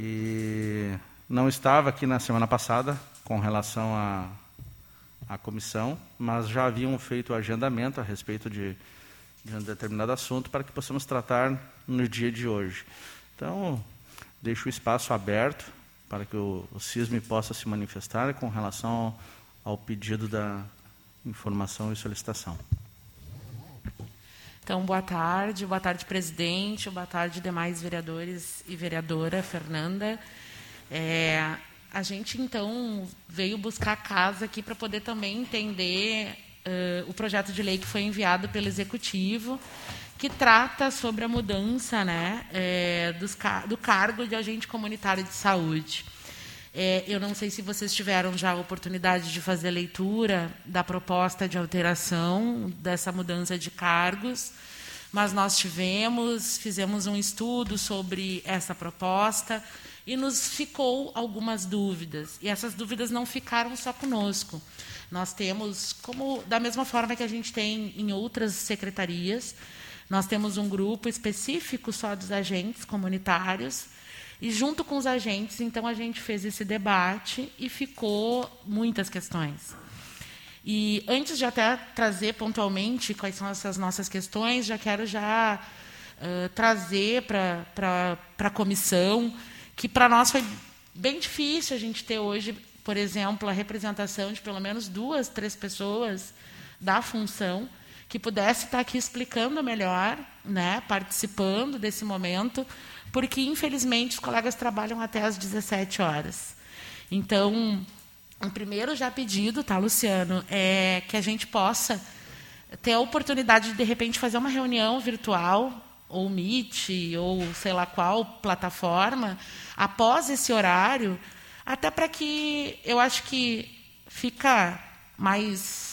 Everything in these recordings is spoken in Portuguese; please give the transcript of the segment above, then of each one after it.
E não estava aqui na semana passada com relação à, à comissão, mas já haviam feito o agendamento a respeito de, de um determinado assunto para que possamos tratar no dia de hoje. Então, deixo o espaço aberto para que o, o CISME possa se manifestar com relação ao, ao pedido da informação e solicitação. Então, boa tarde, boa tarde, presidente, boa tarde, demais vereadores e vereadora Fernanda. É, a gente, então, veio buscar casa aqui para poder também entender uh, o projeto de lei que foi enviado pelo Executivo, que trata sobre a mudança né, é, dos, do cargo de agente comunitário de saúde. É, eu não sei se vocês tiveram já a oportunidade de fazer leitura da proposta de alteração dessa mudança de cargos, mas nós tivemos, fizemos um estudo sobre essa proposta e nos ficou algumas dúvidas. E essas dúvidas não ficaram só conosco. Nós temos, como da mesma forma que a gente tem em outras secretarias, nós temos um grupo específico só dos agentes comunitários e junto com os agentes, então a gente fez esse debate e ficou muitas questões. E antes de até trazer pontualmente quais são essas nossas questões, já quero já uh, trazer para a comissão que para nós foi bem difícil a gente ter hoje, por exemplo, a representação de pelo menos duas, três pessoas da função que pudesse estar aqui explicando melhor, né, participando desse momento, porque, infelizmente, os colegas trabalham até às 17 horas. Então, o primeiro já pedido, tá, Luciano, é que a gente possa ter a oportunidade de, de repente, fazer uma reunião virtual, ou Meet, ou sei lá qual plataforma, após esse horário, até para que eu acho que fica mais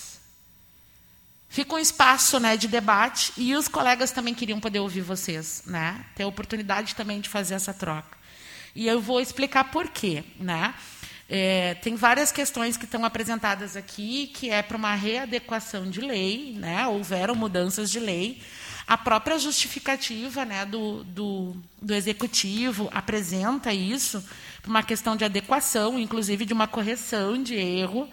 Fica um espaço né, de debate e os colegas também queriam poder ouvir vocês, né? ter a oportunidade também de fazer essa troca. E eu vou explicar por quê. Né? É, tem várias questões que estão apresentadas aqui, que é para uma readequação de lei, né? houveram mudanças de lei. A própria justificativa né, do, do, do executivo apresenta isso, uma questão de adequação, inclusive de uma correção de erro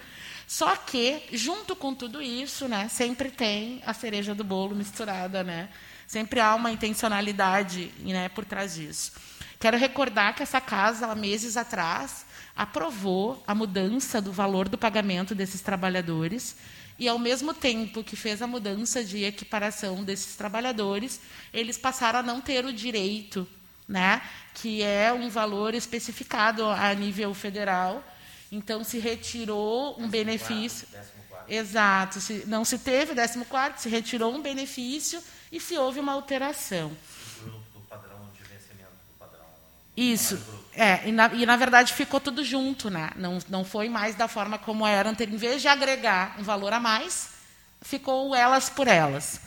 só que, junto com tudo isso, né, sempre tem a cereja do bolo misturada. Né? Sempre há uma intencionalidade né, por trás disso. Quero recordar que essa casa, há meses atrás, aprovou a mudança do valor do pagamento desses trabalhadores e, ao mesmo tempo que fez a mudança de equiparação desses trabalhadores, eles passaram a não ter o direito, né, que é um valor especificado a nível federal, então, se retirou um benefício. Exato. Se, não se teve 14, se retirou um benefício e se houve uma alteração. Do padrão de vencimento do padrão. Isso. É, e na, e na, verdade ficou tudo junto, né? Não, não foi mais da forma como era anterior. Em vez de agregar um valor a mais, ficou elas por elas.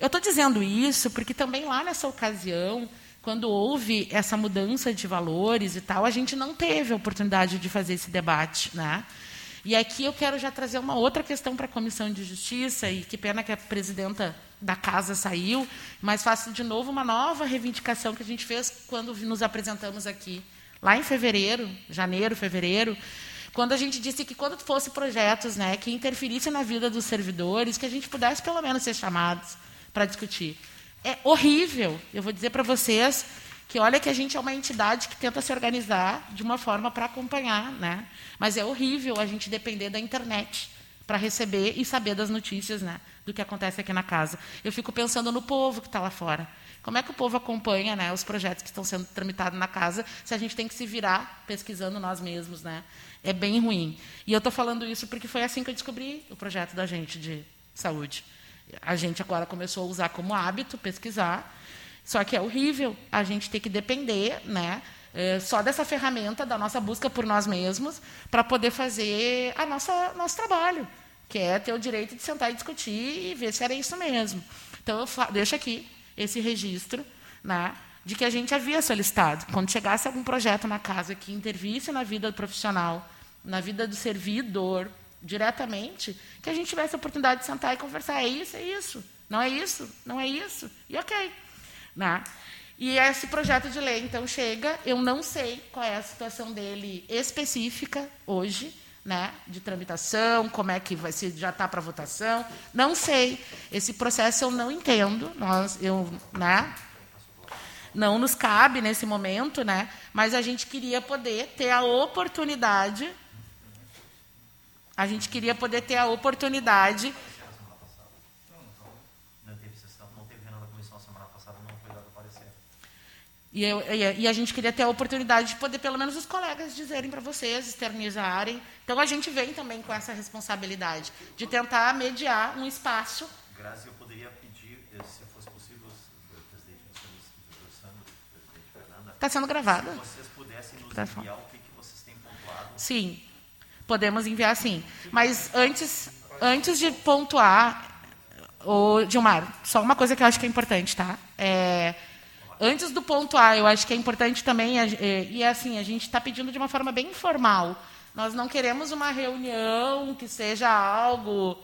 Eu estou dizendo isso porque também lá nessa ocasião quando houve essa mudança de valores e tal, a gente não teve a oportunidade de fazer esse debate. Né? E aqui eu quero já trazer uma outra questão para a Comissão de Justiça, e que pena que a presidenta da casa saiu, mas faço de novo uma nova reivindicação que a gente fez quando nos apresentamos aqui, lá em fevereiro, janeiro, fevereiro, quando a gente disse que quando fosse projetos né, que interferissem na vida dos servidores, que a gente pudesse pelo menos ser chamados para discutir é horrível. Eu vou dizer para vocês que olha que a gente é uma entidade que tenta se organizar de uma forma para acompanhar, né? Mas é horrível a gente depender da internet para receber e saber das notícias, né, do que acontece aqui na casa. Eu fico pensando no povo que está lá fora. Como é que o povo acompanha, né, os projetos que estão sendo tramitados na casa, se a gente tem que se virar pesquisando nós mesmos, né? É bem ruim. E eu estou falando isso porque foi assim que eu descobri o projeto da gente de saúde. A gente agora começou a usar como hábito pesquisar, só que é horrível. A gente ter que depender, né, é, só dessa ferramenta da nossa busca por nós mesmos para poder fazer a nossa nosso trabalho, que é ter o direito de sentar e discutir e ver se era isso mesmo. Então eu deixo aqui esse registro, né, de que a gente havia solicitado, quando chegasse algum projeto na casa que intervisse na vida profissional, na vida do servidor, diretamente, que a gente tivesse a oportunidade de sentar e conversar. É isso, é isso. Não é isso, não é isso. E ok. Né? E esse projeto de lei, então, chega. Eu não sei qual é a situação dele específica hoje, né, de tramitação, como é que vai ser, já está para votação. Não sei. Esse processo eu não entendo. Nós, eu, né, não nos cabe nesse momento, né, mas a gente queria poder ter a oportunidade. A gente queria poder ter a oportunidade Não teve sessão, não teve reunião da comissão semana passada, não foi dado parecer. E, eu- e- a gente queria ter a oportunidade de poder, pelo menos, os colegas dizerem para vocês, externizarem. Então, a gente vem também com essa responsabilidade de tentar mediar um espaço. Grazi, eu poderia pedir, eh, se fosse possível, o presidente Sandro, presidente Fernanda, Está sendo gravado? se vocês pudessem nos Tá enviar o que, que vocês têm pontuado. Sim, podemos enviar sim. Mas antes, antes de pontuar, o Gilmar, só uma coisa que eu acho que é importante, tá? É, antes do pontuar, eu acho que é importante também, a- é, e é assim, a gente está pedindo de uma forma bem informal. Nós não queremos uma reunião que seja algo.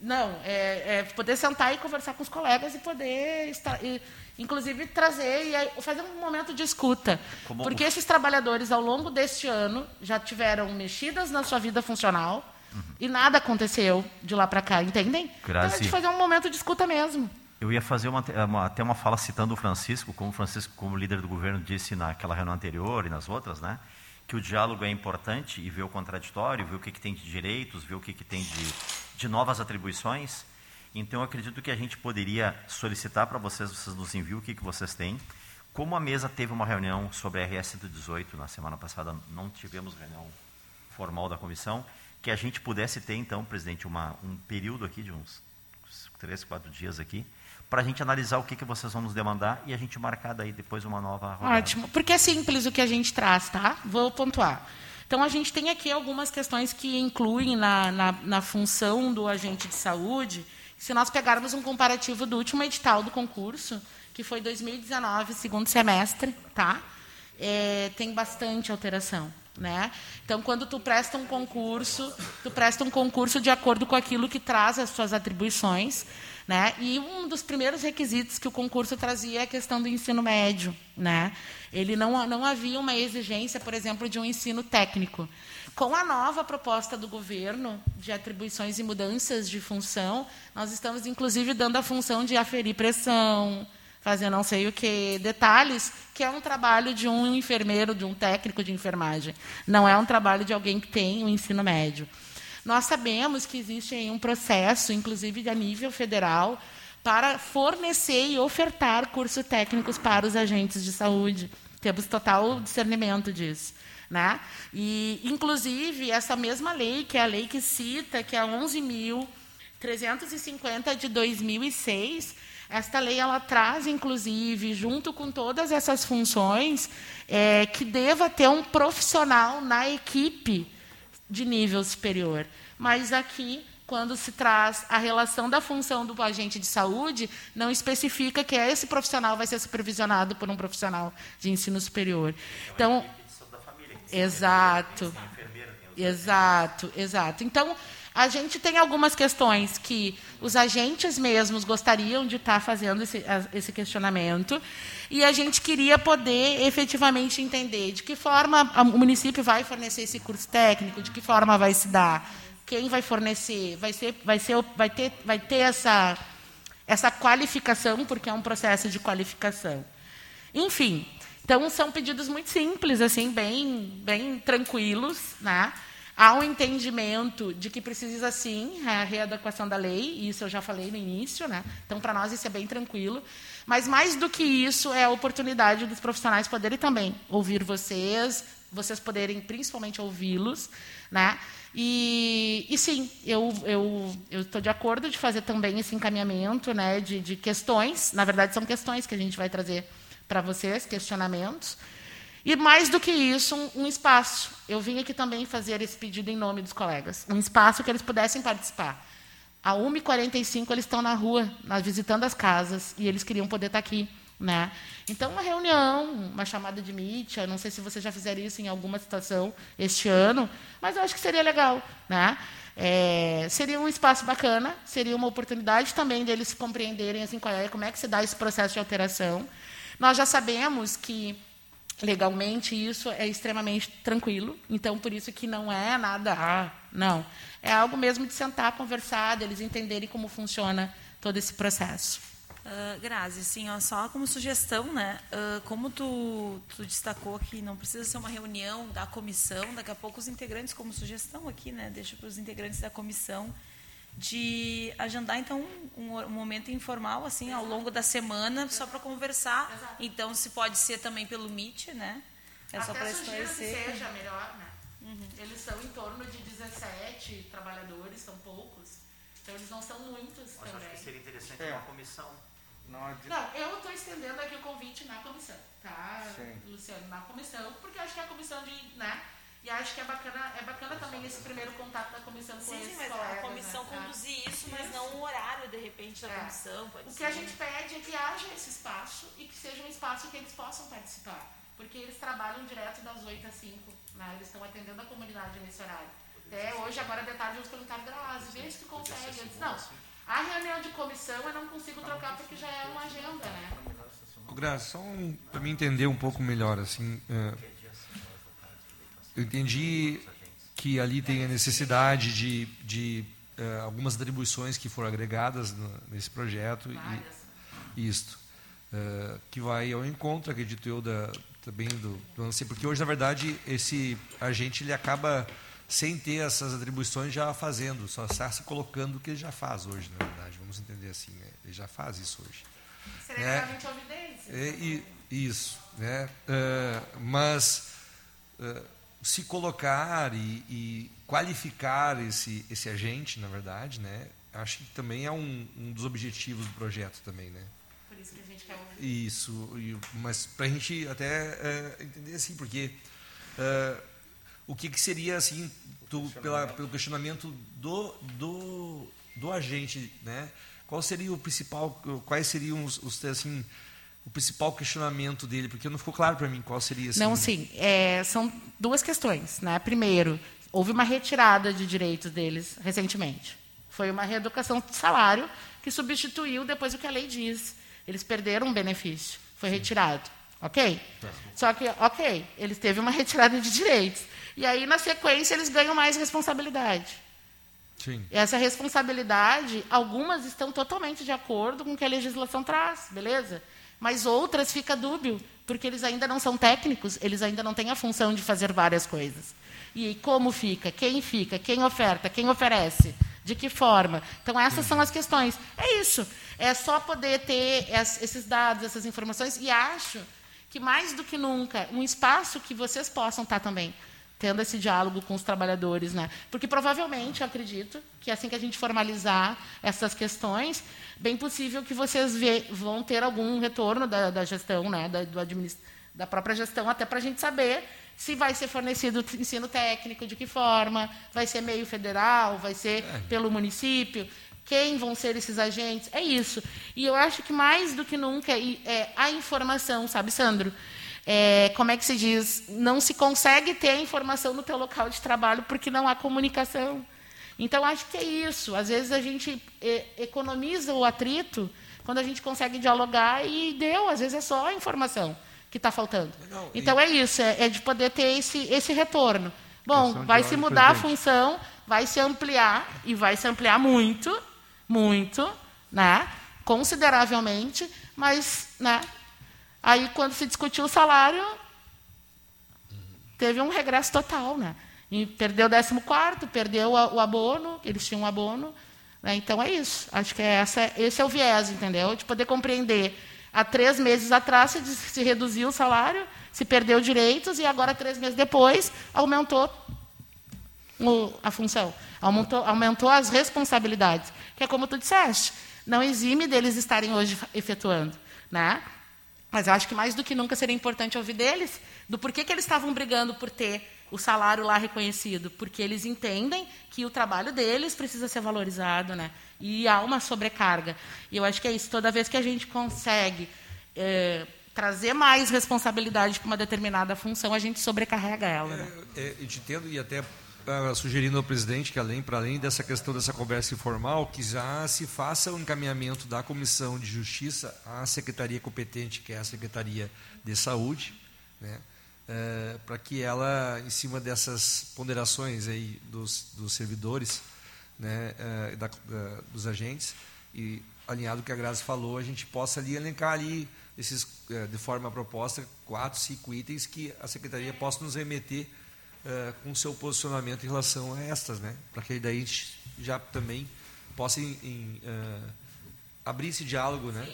Não, é, é poder sentar e conversar com os colegas e poder, estar, e, inclusive, trazer e fazer um momento de escuta. Como- Porque esses trabalhadores, ao longo deste ano, já tiveram mexidas na sua vida funcional e nada aconteceu de lá para cá, entendem? Então, a Grazi. gente fazer um momento de escuta mesmo. Eu ia fazer uma, uma- até uma fala citando o Francisco, como o Francisco, como líder do governo, disse naquela reunião anterior e nas outras, né? Que o diálogo é importante e ver o contraditório, ver o que, que tem de direitos, ver o que, que tem de, de novas atribuições. Então, eu acredito que a gente poderia solicitar para vocês, vocês nos enviam o que, que vocês têm. Como a mesa teve uma reunião sobre a RS 118 na semana passada, não tivemos reunião formal da comissão, que a gente pudesse ter, então, presidente, uma, um período aqui de uns três, quatro dias aqui, para a gente analisar o que, que vocês vão nos demandar e a gente marcar daí depois uma nova rodada. Ótimo, porque é simples o que a gente traz, tá? Vou pontuar. Então, a gente tem aqui algumas questões que incluem na, na, na função do agente de saúde. Se nós pegarmos um comparativo do último edital do concurso, que foi 2019, segundo semestre, tá? É, tem bastante alteração. Né? Então, quando tu presta um concurso, tu presta um concurso de acordo com aquilo que traz as suas atribuições, né? E um dos primeiros requisitos que o concurso trazia é a questão do ensino médio, né? Ele não não havia uma exigência, por exemplo, de um ensino técnico. Com a nova proposta do governo de atribuições e mudanças de função, nós estamos inclusive dando a função de aferir pressão, fazer não sei o que, detalhes, que é um trabalho de um enfermeiro, de um técnico de enfermagem. Não é um trabalho de alguém que tem o um ensino médio. Nós sabemos que existe um processo, inclusive a nível federal, para fornecer e ofertar cursos técnicos para os agentes de saúde. Temos total discernimento disso. Né? E, inclusive, essa mesma lei, que é a lei que cita, que é a 11.350 de 2006, esta lei ela traz, inclusive, junto com todas essas funções, é, que deva ter um profissional na equipe de nível superior. Mas aqui, quando se traz a relação da função do agente de saúde, não especifica que esse profissional vai ser supervisionado por um profissional de ensino superior. Então, exato. Exato, exato. Então, a gente tem algumas questões que os agentes mesmos gostariam de estar fazendo esse, esse questionamento e a gente queria poder efetivamente entender de que forma o município vai fornecer esse curso técnico, de que forma vai se dar, quem vai fornecer, vai ser, vai ser, vai ter, vai ter essa essa qualificação porque é um processo de qualificação. Enfim, então são pedidos muito simples, assim, bem, bem tranquilos, né? Há um entendimento de que precisa, sim, a readequação da lei, isso eu já falei no início, né? então, para nós, isso é bem tranquilo. Mas, mais do que isso, é a oportunidade dos profissionais poderem também ouvir vocês, vocês poderem, principalmente, ouvi-los. Né? E, e, sim, eu estou de acordo de fazer também esse encaminhamento né, de, de questões. Na verdade, são questões que a gente vai trazer para vocês, questionamentos. E mais do que isso, um, um, espaço. Eu vim aqui também fazer esse pedido em nome dos colegas. Um espaço que eles pudessem participar. A 1h45 eles estão na rua, visitando as casas, e eles queriam poder estar aqui. Né? Então, uma reunião, uma chamada de mídia, não sei se vocês já fizeram isso em alguma situação este ano, mas eu acho que seria legal. Né? É, seria um espaço bacana, seria uma oportunidade também deles compreenderem assim, qual é, como é que se dá esse processo de alteração Nós já sabemos que legalmente isso é extremamente tranquilo, então por isso que não é nada, ah, não. É algo mesmo de sentar, conversar, deles entenderem como funciona todo esse processo. Uh, Grazi, sim, ó, só como sugestão, né? Uh, como tu, tu destacou que não precisa ser uma reunião da comissão, daqui a pouco os integrantes, como sugestão aqui, né? Deixa para os integrantes da comissão de agendar então um, um, momento informal assim ao longo da semana só para conversar. Exato. Então se pode ser também pelo Meet, né? É Até só para esclarecer. Que seja melhor, né? Uhum. Eles são em torno de 17 trabalhadores, são poucos. Então eles não são muitos Mas também. Acho que seria interessante é. uma comissão. Não, não eu estou estendendo aqui o convite na comissão, tá, Sim. Luciano? Na comissão, porque acho que é a comissão de. Né, e acho que é bacana, é bacana também esse primeiro contato da comissão com sim, esses mas colegas, a comissão né? conduzir isso, mas isso. não o horário, de repente, da é. comissão. o que a gente pede é que haja esse espaço e que seja um espaço que eles possam participar. Porque eles trabalham direto das 8 às 5. Né? Eles estão atendendo a comunidade nesse horário. Até hoje, agora de tarde, eles perguntaram, Grazi, vê se tu consegue. Eu disse, não, a reunião de comissão eu não consigo trocar porque já é uma agenda, né? Grazi, só um, para me entender um pouco melhor, assim... Uh, eu entendi que ali tem a necessidade de, de uh, algumas atribuições que foram agregadas no, nesse projeto e isto uh, que vai ao encontro, acredito eu, da, também do, do lance, porque hoje na verdade esse agente ele acaba sem ter essas atribuições já fazendo, só está se colocando o que ele já faz hoje, na verdade, vamos entender assim, né? ele já faz isso hoje. Seria né? realmente evidência. É, e, isso, né? Uh, mas se colocar e, e, qualificar esse, esse agente, na verdade, né? Acho que também é um, um dos objetivos do projeto também, né? Por isso que a gente quer ouvir. Isso, e, mas para a gente até é, entender assim, porque é, o que, que seria assim, do, pela, pelo questionamento do, do, do agente, né? Qual seria o principal, quais seriam os, os assim, o principal questionamento dele, porque não ficou claro para mim qual seria. Assim, não, sim. É, são duas questões. Né? Primeiro, houve uma retirada de direitos deles recentemente. Foi uma reeducação de salário que substituiu depois o que a lei diz. Eles perderam um benefício. Foi retirado. Ok? Só que, ok, eles teve uma retirada de direitos. E aí, na sequência, eles ganham mais responsabilidade. Sim. Essa responsabilidade, algumas estão totalmente de acordo com o que a legislação traz, beleza? Mas outras fica dúbio, porque eles ainda não são técnicos, eles ainda não têm a função de fazer várias coisas. E como fica? Quem fica? Quem oferta? Quem oferece? De que forma? Então, essas são as questões. É isso. É só poder ter esses dados, essas informações, e acho que, mais do que nunca, um espaço que vocês possam estar também tendo esse diálogo com os trabalhadores, né? Porque provavelmente, eu acredito, que assim que a gente formalizar essas questões, bem possível que vocês vê, vão ter algum retorno da, da gestão, né? Da, da própria gestão, até para a gente saber se vai ser fornecido ensino técnico, de que forma, vai ser meio federal, vai ser é. pelo município, quem vão ser esses agentes, é isso. E eu acho que mais do que nunca é a informação, sabe, Sandro? É, como é que se diz, não se consegue ter a informação no teu local de trabalho porque não há comunicação. Então, acho que é isso. Às vezes a gente é, economiza o atrito quando a gente consegue dialogar e deu. Às vezes é só a informação que está faltando. Então, e... é isso, é, é, de poder ter esse, esse retorno. Bom, vai se mudar a função, vai se ampliar, e vai se ampliar muito, muito, né? consideravelmente, mas né, Aí, quando se discutiu o salário, teve um regresso total. Né? E perdeu o 14, perdeu o abono, eles tinham um abono. Né? Então, é isso. Acho que é essa, esse é o viés, entendeu? De poder compreender. Há três meses atrás se, se reduziu o salário, se perdeu direitos, e agora, três meses depois, aumentou o, a função. Aumentou, aumentou as responsabilidades. Que é como tu disseste, não exime deles estarem hoje efetuando. Né? Mas eu acho que mais do que nunca seria importante ouvir deles do porquê que eles estavam brigando por ter o salário lá reconhecido, porque eles entendem que o trabalho deles precisa ser valorizado, né? E há uma sobrecarga. E eu acho que é isso. Toda vez que a gente consegue é, trazer mais responsabilidade para uma determinada função, a gente sobrecarrega ela. Né? É, é, eu te entendo e até uh, sugerindo ao presidente que, além, para além dessa questão dessa conversa informal, que já se faça o um encaminhamento da Comissão de Justiça à Secretaria competente, que é a Secretaria de Saúde, né, uh, para que ela, em cima dessas ponderações aí dos, dos servidores, né, uh, da, dos agentes, e alinhado com o que a Grazi falou, a gente possa ali elencar ali esses, de forma proposta, quatro, cinco itens que a Secretaria possa nos remeter uh, com seu posicionamento em relação a estas, né? Para que daí a gente já também possa em, em, uh, abrir esse diálogo, né?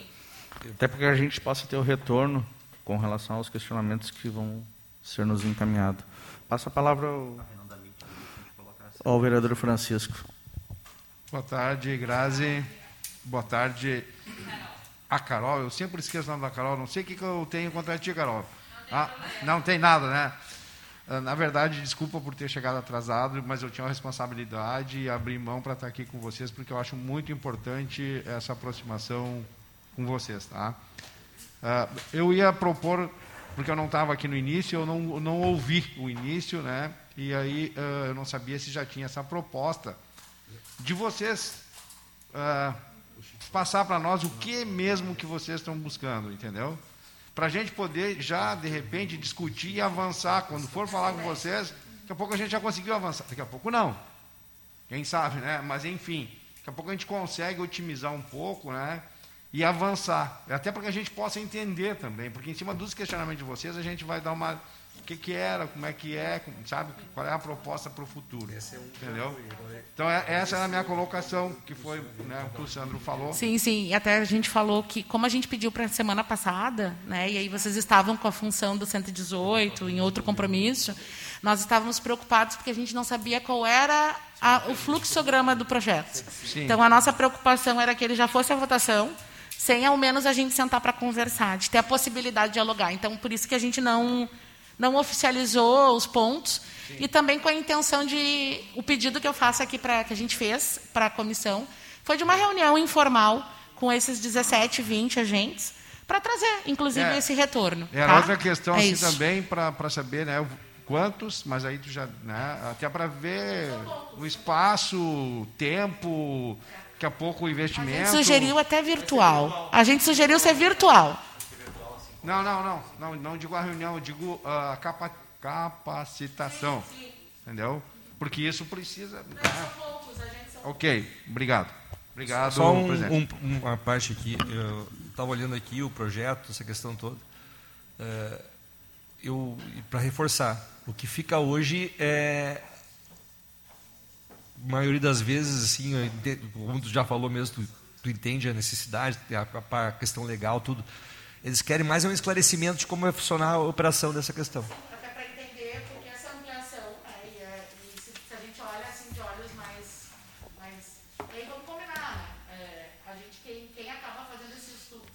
Até porque a gente possa ter o retorno com relação aos questionamentos que vão ser nos encaminhados. Passa a palavra ao, ao vereador Francisco. Boa tarde, Grazi. Boa tarde, a Carol. Eu sempre esqueço o nome da Carol. Não sei o que, que eu tenho contra ti, Carol. Ah, não tem nada, né? Ah, na verdade, desculpa por ter chegado atrasado, mas eu tinha uma responsabilidade e abri mão para estar aqui com vocês, porque eu acho muito importante essa aproximação com vocês. Tá? Uh, eu ia propor, porque eu não estava aqui no início, eu não, não ouvi o início, né? e aí uh, eu não sabia se já tinha essa proposta de vocês uh, passar para nós o que mesmo que vocês estão buscando, entendeu? Para a gente poder já, de repente, discutir e avançar. Quando for falar com vocês, daqui a pouco a gente já conseguiu avançar. Daqui a pouco não. Quem sabe, né? Mas enfim, daqui a pouco a gente consegue otimizar um pouco, né? E avançar. Até para que a gente possa entender também. Porque em cima dos questionamentos de vocês, a gente vai dar uma o que, que era, como é que é, sabe? Qual é a proposta para o futuro. É entendeu? Então, é, essa era a minha colocação, que foi né, o que o Sandro falou. Sim, sim. E até a gente falou que, como a gente pediu para a semana passada, né, e aí vocês estavam com a função do 118 em outro compromisso, nós estávamos preocupados porque a gente não sabia qual era a, o fluxograma do projeto. Sim. Então, a nossa preocupação era que ele já fosse a votação, sem ao menos a gente sentar para conversar, de ter a possibilidade de dialogar. Então, por isso que a gente não não oficializou os pontos Sim. e também com a intenção de o pedido que eu faço aqui para que a gente fez para a comissão foi de uma reunião informal com esses 17, 20 agentes para trazer, inclusive, é, esse retorno. É tá? outra questão é assim, também para saber, né, quantos, mas aí tu já, né, até para ver o espaço, tempo, daqui a pouco o investimento. A gente sugeriu até virtual. A gente sugeriu ser virtual. Não, não, não, não, não digo a reunião, eu digo a uh, capa, capacitação. Entendeu? Porque isso precisa. Não, né? poucos, ok, obrigado. Obrigado, Só um, um, uma parte aqui. Eu estava olhando aqui o projeto, essa questão toda. É, eu para reforçar, o que fica hoje é a maioria das vezes assim, como tu já falou mesmo, tu, tu entende a necessidade, a, a questão legal, tudo. Eles querem mais um esclarecimento de como vai funcionar a operação dessa questão. Até para entender porque essa ampliação, né, e, é, e se, se, a gente olha assim de olhos mais. mais e aí vamos combinar, né? É, a gente, quem, quem acaba fazendo esse estudo.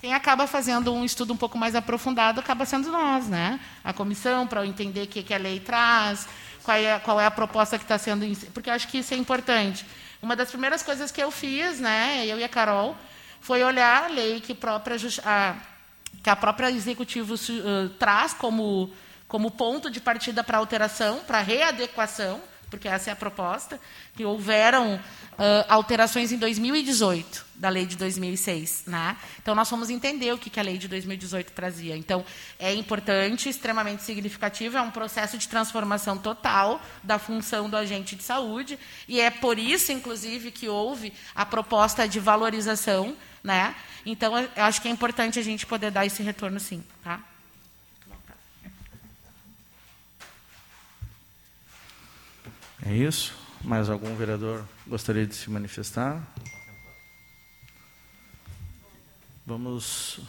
Quem acaba fazendo um estudo um pouco mais aprofundado acaba sendo nós, né? A comissão, para entender o que, que a lei traz, qual é, qual é a proposta que está sendo. Porque eu acho que isso é importante. Uma das primeiras coisas que eu fiz, né, eu e a Carol, foi olhar a lei que, própria, a, que a própria executivo uh, traz como, como ponto de partida para alteração, para readequação, porque essa é a proposta, que houveram uh, alterações em 2018 da lei de 2006. Né? Então, nós fomos entender o que, que a lei de 2018 trazia. Então, é importante, extremamente significativo, é um processo de transformação total da função do agente de saúde, e é por isso, inclusive, que houve a proposta de valorização né? Então, eu acho que é importante a gente poder dar esse retorno, sim. Tá? É isso. Mais algum vereador gostaria de se manifestar? Vamos,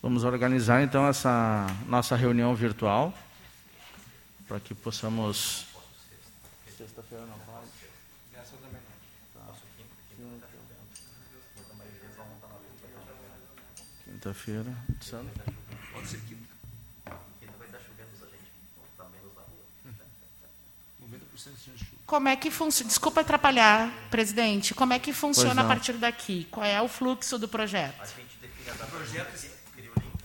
vamos organizar então essa nossa reunião virtual para que possamos. Sexta-feira não. Quinta-feira. Sandro? Pode ser. Quinta vai estar chovendo a gente. Está menos na rua. 90% de chuva. Como é que funciona? Desculpa atrapalhar, presidente. Como é que funciona a partir daqui? Qual é o fluxo do projeto? A gente define a projeto.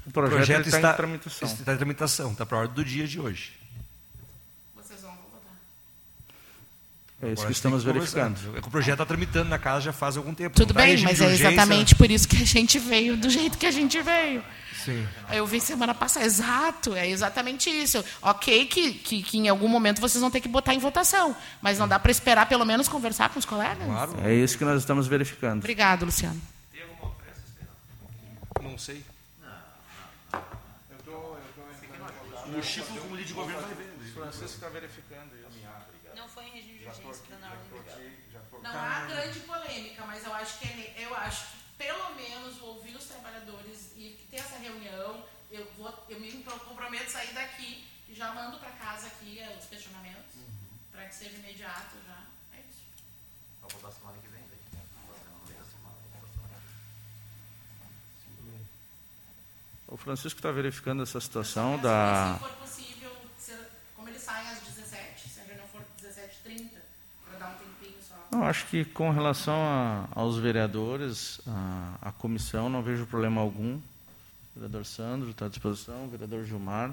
O projeto, projeto está, em tramitação. Está em tramitação, está para a ordem do dia de hoje. É isso Agora que tem estamos verificando. É que o projeto está tramitando na casa já faz algum tempo. Tudo não tá em bem, mas é urgência. exatamente por isso que a gente veio do jeito que a gente veio. Sim. Eu vi semana passada, exato, é exatamente isso. Ok que, que, que em algum momento vocês vão ter que botar em votação, mas não dá para esperar pelo menos conversar com os colegas? Claro. É isso que nós estamos verificando. Obrigado, Luciano. Não sei. O Chico, como líder de governo, vai ver. Francisco está verificando isso. Não foi em regime de urgência, está na ordem Não há grande polêmica, mas eu acho que é, eu acho que pelo menos ouvir os trabalhadores e ter essa reunião, eu vou, eu me comprometo a sair daqui e já mando para casa aqui eh, os questionamentos para que seja imediato já. É isso. Só vou dar semana que vem, da vem. O Francisco está verificando essa situação Se da. for possível, se- como eles saem às 17, se a reunião for 17h30, para dar um Não, acho que com relação a- aos vereadores, a, a comissão, não vejo problema algum. O vereador Sandro está à disposição, o vereador Gilmar.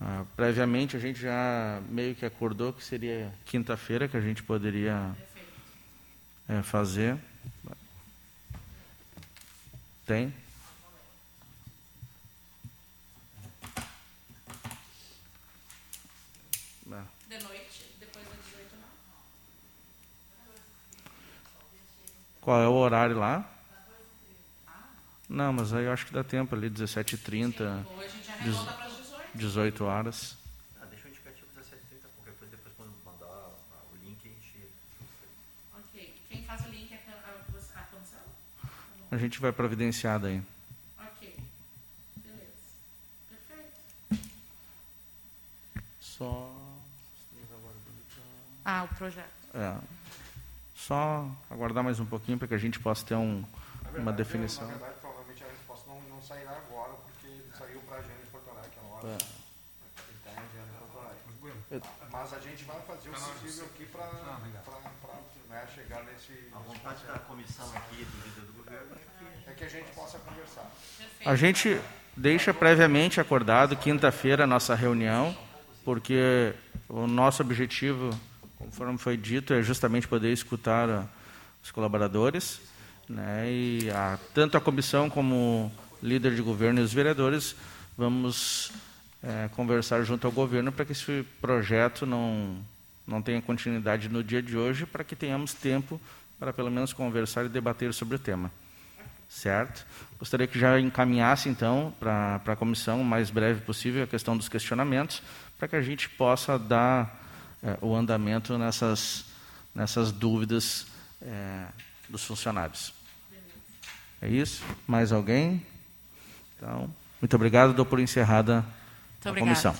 Ah, previamente, a gente já meio que acordou que seria quinta-feira que a gente poderia eh, fazer. Tem? Ah. De noite, depois das 18 não. Qual é o horário lá? Não, mas aí eu acho que dá tempo ali, 17h30, Ou a gente arredonda para as 18. 18 horas. Ah, deixa o indicativo 1730, qualquer coisa, depois quando mandar o link, a gente... Ok. Quem faz o link é a, a, a comissão? A gente vai providenciar daí. Ok. Beleza. Perfeito. Só. Ah, o projeto. É, só aguardar mais um pouquinho para que a gente possa ter um, uma definição. Na verdade, provavelmente a resposta não, não sairá agora, porque saiu para a agenda de Porto Alegre, hora. É. Ele está em agenda de Porto Alegre. Mas a gente vai fazer o possível aqui para né, chegar nesse. A vontade da comissão aqui, do líder do governo, é que É que a gente possa conversar. A gente deixa previamente acordado quinta-feira a nossa reunião, porque o nosso objetivo, conforme foi dito, é justamente poder escutar ah, os colaboradores, né? E a, tanto a comissão como líder de governo e os vereadores vamos eh, conversar junto ao governo para que esse projeto não não tenha continuidade no dia de hoje, para que tenhamos tempo para pelo menos conversar e debater sobre o tema certo? Gostaria que já encaminhasse, então, para a comissão o mais breve possível a questão dos questionamentos, para que a gente possa dar eh, o andamento nessas, nessas dúvidas eh, dos funcionários. É isso? Mais alguém? Então, muito obrigado. Dou por encerrada a obrigada. comissão.